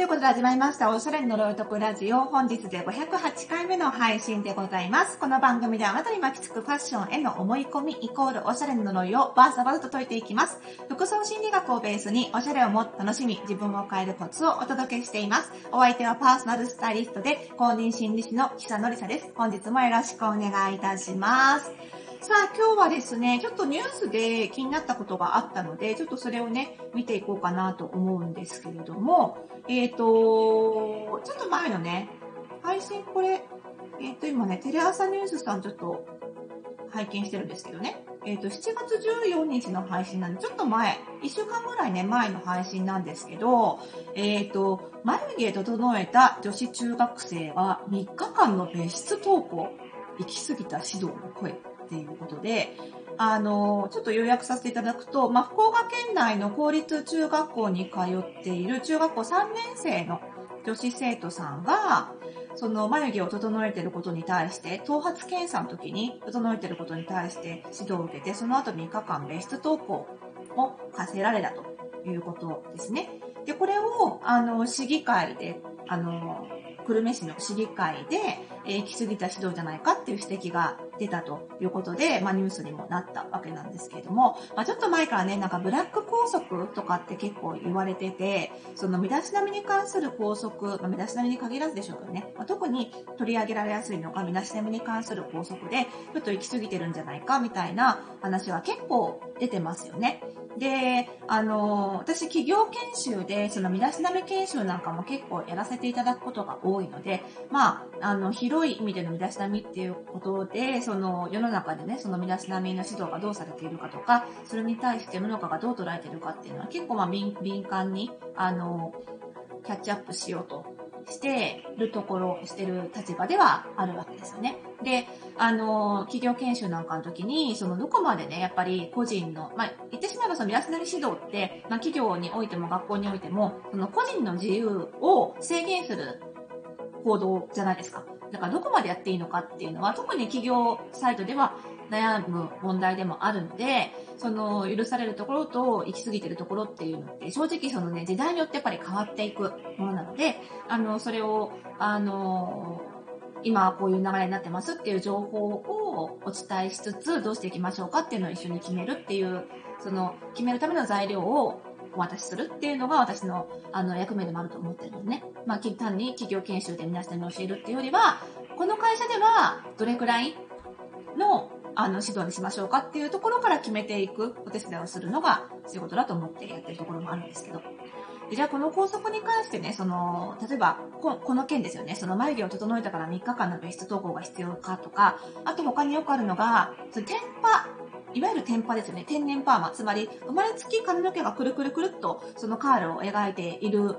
ということで始まりました、おしゃれの呪いとくラジオ。本日で508回目の配信でございます。この番組ではあなたに巻きつくファッションへの思い込みイコールおしゃれの呪いをバーサバーと解いていきます。服装心理学をベースにおしゃれをもっと楽しみ、自分を変えるコツをお届けしています。お相手はパーソナルスタイリストで公認心理師の久野里沙です。本日もよろしくお願いいたします。さあ、今日はですね、ちょっとニュースで気になったことがあったので、ちょっとそれをね、見ていこうかなと思うんですけれども、え、と、ちょっと前のね、配信これ、えっ、ー、と、今ね、テレ朝ニュースさんちょっと拝見してるんですけどね、えっ、ー、と、7月14日の配信なんで、ちょっと前、1週間ぐらいね、前の配信なんですけど、えっ、と、眉毛整えた女子中学生は3日間の別室登校、行き過ぎた指導の声。っていうことで、あの、ちょっと要約させていただくと、まあ、福岡県内の公立中学校に通っている中学校3年生の女子生徒さんが、その眉毛を整えていることに対して、頭髪検査の時に整えていることに対して指導を受けて、その後3日間別室登校を課せられたということですね。で、これを、あの、市議会で、あの、久留米市の市議会で、え、行き過ぎた指導じゃないかっていう指摘が出たということで、まあ、ニュースにもなったわけなんですけれども、まあ、ちょっと前からね、なんかブラック拘束とかって結構言われてて、その身だしなみに関する拘束、まあ、身だしなみに限らずでしょうけどね、まあ、特に取り上げられやすいのが身だしなみに関する拘束で、ちょっと行き過ぎてるんじゃないかみたいな話は結構出てますよね。で、あの、私企業研修で、その身だしなみ研修なんかも結構やらせていただくことが多いので、まあ、あの、広い意味での身だしなみっていうことで、その世の中でね、その身だしなみの指導がどうされているかとか、それに対して世の中がどう捉えているかっていうのは結構まあ敏感に、あの、キャッチアップしようとしてるところ、してる立場ではあるわけですよね。で、あの、企業研修なんかの時に、そのどこまでね、やっぱり個人の、まあ、言ってしまえばその身だしなみ指導って、まあ、企業においても学校においても、その個人の自由を制限する行動じゃないですか。だからどこまでやっていいのかっていうのは、特に企業サイトでは悩む問題でもあるので、その許されるところと行き過ぎてるところっていうのって、正直そのね、時代によってやっぱり変わっていくものなので、あの、それを、あの、今こういう流れになってますっていう情報をお伝えしつつ、どうしていきましょうかっていうのを一緒に決めるっていう、その、決めるための材料をお渡しするっていうのが私のあの役目でもあると思ってるのでね。まあ、単に企業研修で皆さんに教えるっていうよりは、この会社ではどれくらいのあの指導にしましょうかっていうところから決めていくお手伝いをするのが仕事だと思ってやってるところもあるんですけど。じゃあこの校則に関してね、その、例えばこ、この件ですよね、その眉毛を整えたから3日間の別室登校が必要かとか、あと他によくあるのが、その天パいわゆる天パですよね。天然パーマ。つまり、生まれつき髪の毛がくるくるくるっと、そのカールを描いている。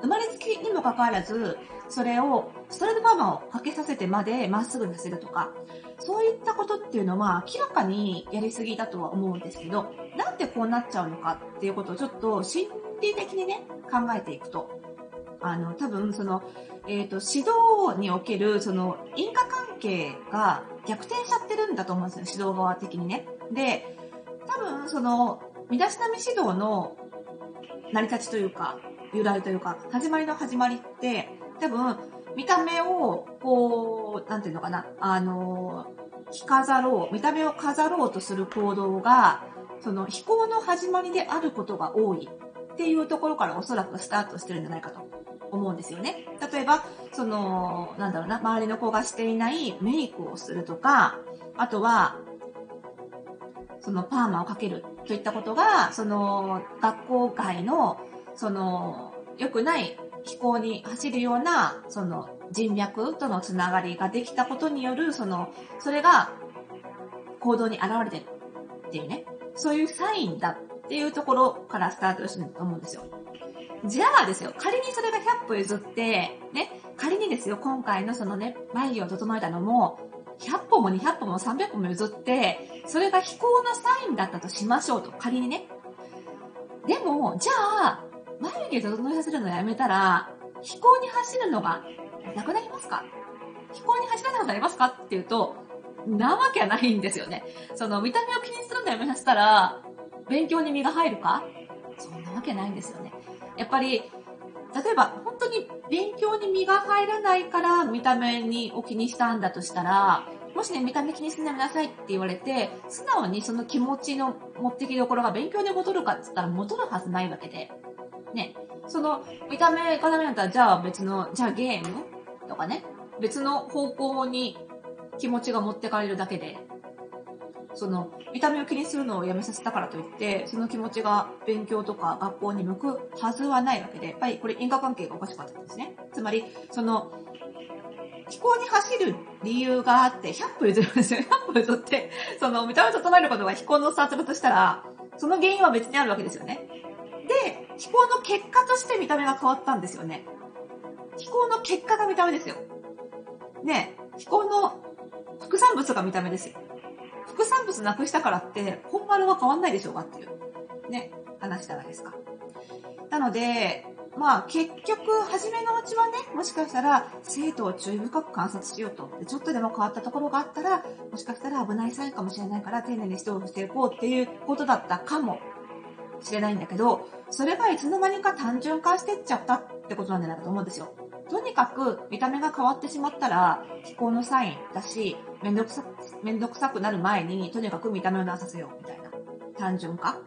生まれつきにもかかわらず、それを、ストレートパーマをかけさせてまでまっすぐにさせるとか、そういったことっていうのは明らかにやりすぎだとは思うんですけど、なんでこうなっちゃうのかっていうことをちょっと心理的にね、考えていくと、あの、多分その、えっ、ー、と、指導における、その、因果関係が逆転しちゃってるんだと思うんですよ、指導側的にね。で、多分、その、身だしなみ指導の成り立ちというか、由来というか、始まりの始まりって、多分、見た目を、こう、なんていうのかな、あの、着飾ろう、見た目を飾ろうとする行動が、その、飛行の始まりであることが多いっていうところからおそらくスタートしてるんじゃないかと思うんですよね。例えば、その、なんだろうな、周りの子がしていないメイクをするとか、あとは、そのパーマをかけるといったことが、その学校外の、その良くない飛行に走るような、その人脈とのつながりができたことによる、その、それが行動に現れてるっていうね、そういうサインだっていうところからスタートすると思うんですよ。じゃあですよ、仮にそれが100歩譲って、ね、仮にですよ、今回のそのね、眉毛を整えたのも、100歩も200歩も300歩も譲って、それが飛行のサインだったとしましょうと、仮にね。でも、じゃあ、眉毛整えさせるのやめたら、飛行に走るのがなくなりますか？飛行に走らなくなりますか？っていうと、なわけはないんですよね。その見た目を気にするのやめさせたら、勉強に身が入るか？そんなわけないんですよね。やっぱり、例えば、本当に勉強に身が入らないから見た目にお気にしたんだとしたら、もしね、見た目気にしないでなさいって言われて、素直にその気持ちの持ってきどころが勉強で戻るかって言ったら戻るはずないわけで。ね。その、見た目がダメだったら、じゃあ別の、じゃあゲーム？とかね。別の方向に気持ちが持ってかれるだけで、その、見た目を気にするのをやめさせたからといって、その気持ちが勉強とか学校に向くはずはないわけで、やっぱりこれ因果関係がおかしかったんですね。つまり、その、飛行に走る理由があって、100歩譲るんですよ。100歩譲って、その見た目を整えることが飛行のスタートだとしたら、その原因は別にあるわけですよね。で、飛行の結果として見た目が変わったんですよね。飛行の結果が見た目ですよ。ね、飛行の副産物が見た目ですよ。副産物なくしたからって、本丸は変わんないでしょうかっていう、ね、話じゃないですか。なので、まあ結局、初めのうちはね、もしかしたら生徒を注意深く観察しようと。ちょっとでも変わったところがあったら、もしかしたら危ないサインかもしれないから丁寧に指導していこうっていうことだったかもしれないんだけど、それがいつの間にか単純化してっちゃったってことなんじゃないかと思うんですよ。とにかく見た目が変わってしまったら、気候のサインだし、めんどくさ、めんどくさくなる前に、とにかく見た目を直させようみたいな、単純化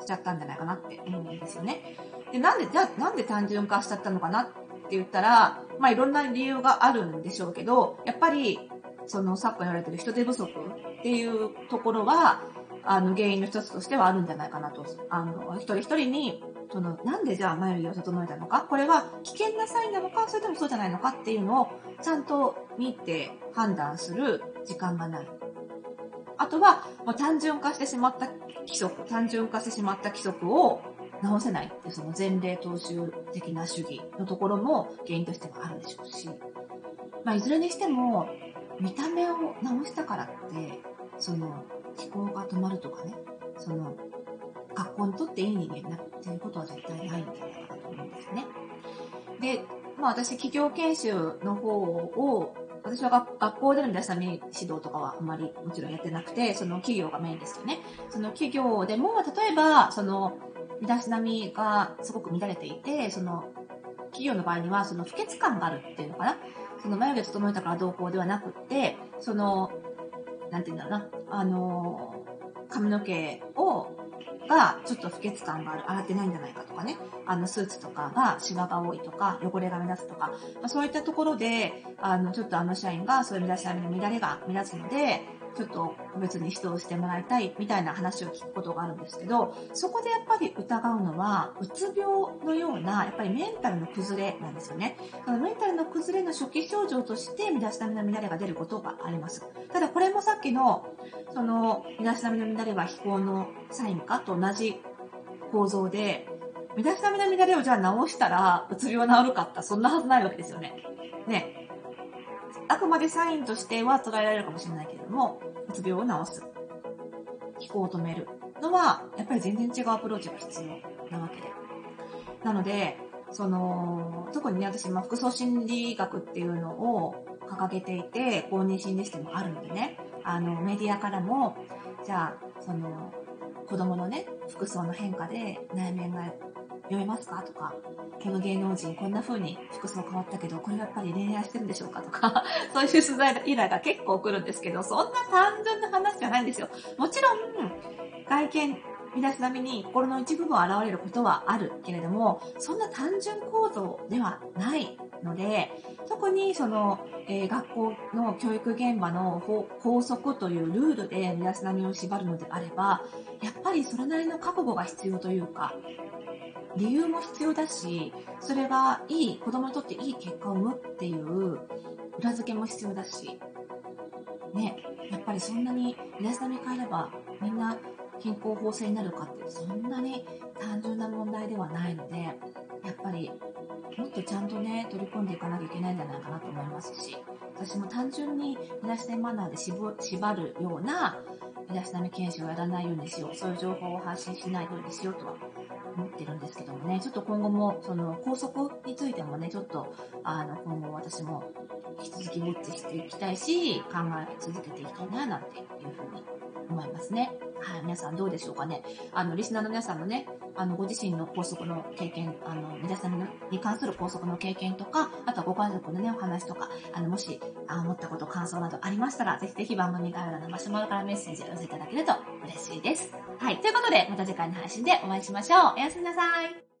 しちゃったんじゃないかなって思うんですよね。で、なんで、じゃなんで単純化しちゃったのかなって言ったら、まあいろんな理由があるんでしょうけど、やっぱり、その昨今言われてる人手不足っていうところは、あの原因の一つとしてはあるんじゃないかなと。あの、一人一人にその、なんでじゃあ眉毛を整えたのか？これは危険なサインなのか？それともそうじゃないのかっていうのをちゃんと見て判断する時間がない。あとは、もう単純化してしまった規則、単純化してしまった規則を直せないっていうその前例踏襲的な主義のところも原因としてはあるでしょうし、まあ、いずれにしても、見た目を直したからって、その、思考が止まるとかね、その、学校にとっていい人間になるっていうことは絶対ないんじゃないかなと思うんですね。で、まあ私、企業研修の方を、私は学校での身だしなみ指導とかはあまりもちろんやってなくて、その企業がメインですよね。その企業でも、例えば、その、身だしなみがすごく乱れていて、その、企業の場合には、その不潔感があるっていうのかな。その眉毛整えたからどうこうではなくって、その、なんて言うんだろうな、あの、髪の毛をがちょっと不潔感がある、洗ってないんじゃないかとかね、あのスーツとかがシワが多いとか、汚れが目立つとか、まあ、そういったところで、あの、ちょっとあの社員がそういう身だしなみの乱れが目立つので、ちょっと個別に指導してもらいたいみたいな話を聞くことがあるんですけど、そこでやっぱり疑うのは、うつ病のような、やっぱりメンタルの崩れなんですよね。そのメンタルの崩れの初期症状として、身だしなみの乱れが出ることがあります。ただこれもさっきの、その、身だしなみの乱れは飛行のサインかと同じ構造で、身だしなみの乱れをじゃあ直したら、うつ病治るかったそんなはずないわけですよね。ね。あくまでサインとしては捉えられるかもしれないけれども、うつ病を治す。飛行を止めるのは、やっぱり全然違うアプローチが必要なわけで。なので、その、特にね、私、ま、服装心理学っていうのを掲げていて、公認心理師でもあるのでね、あの、メディアからも、じゃあ、その、子供のね、服装の変化で内面が読めますか？とか、この芸能人こんな風に服装変わったけど、これはやっぱり恋愛してるんでしょうか？とか、そういう取材依頼が結構来るんですけど、そんな単純な話じゃないんですよ。もちろん、外見、身だしなみに心の一部分現れることはあるけれども、そんな単純構造ではないので、特にその、えー、学校の教育現場の法則というルールで身だしなみを縛るのであれば、やっぱりそれなりの覚悟が必要というか、理由も必要だし、それがいい、子供にとっていい結果を生むっていう裏付けも必要だし、ね、やっぱりそんなに身だしなみ変えればみんな健康法制になるかってそんなに単純な問題ではないので、やっぱりもっとちゃんとね、取り込んでいかなきゃいけないんじゃないかなと思いますし、私も単純に身だしなみマナーで縛るような身だしなみ研修をやらないようにしよう、そういう情報を発信しないようにしようとは思ってるんですけどもね、ちょっと今後も、その、高速についてもね、ちょっと、あの、今後私も引き続きウォッチしていきたいし、考え続けていきたいな、なんていうふうに思いますね。はい、皆さんどうでしょうかね。あの、リスナーの皆さんのね、あの、ご自身の高速の経験、あの、皆さんに関する高速の経験とか、あとはご家族のね、お話とか、あの、もし、あ思ったこと、感想などありましたら、ぜひぜひ番組概要欄のマシュマロからメッセージを寄せていただけると嬉しいです。はい、ということで、また次回の配信でお会いしましょう。おやすみなさい。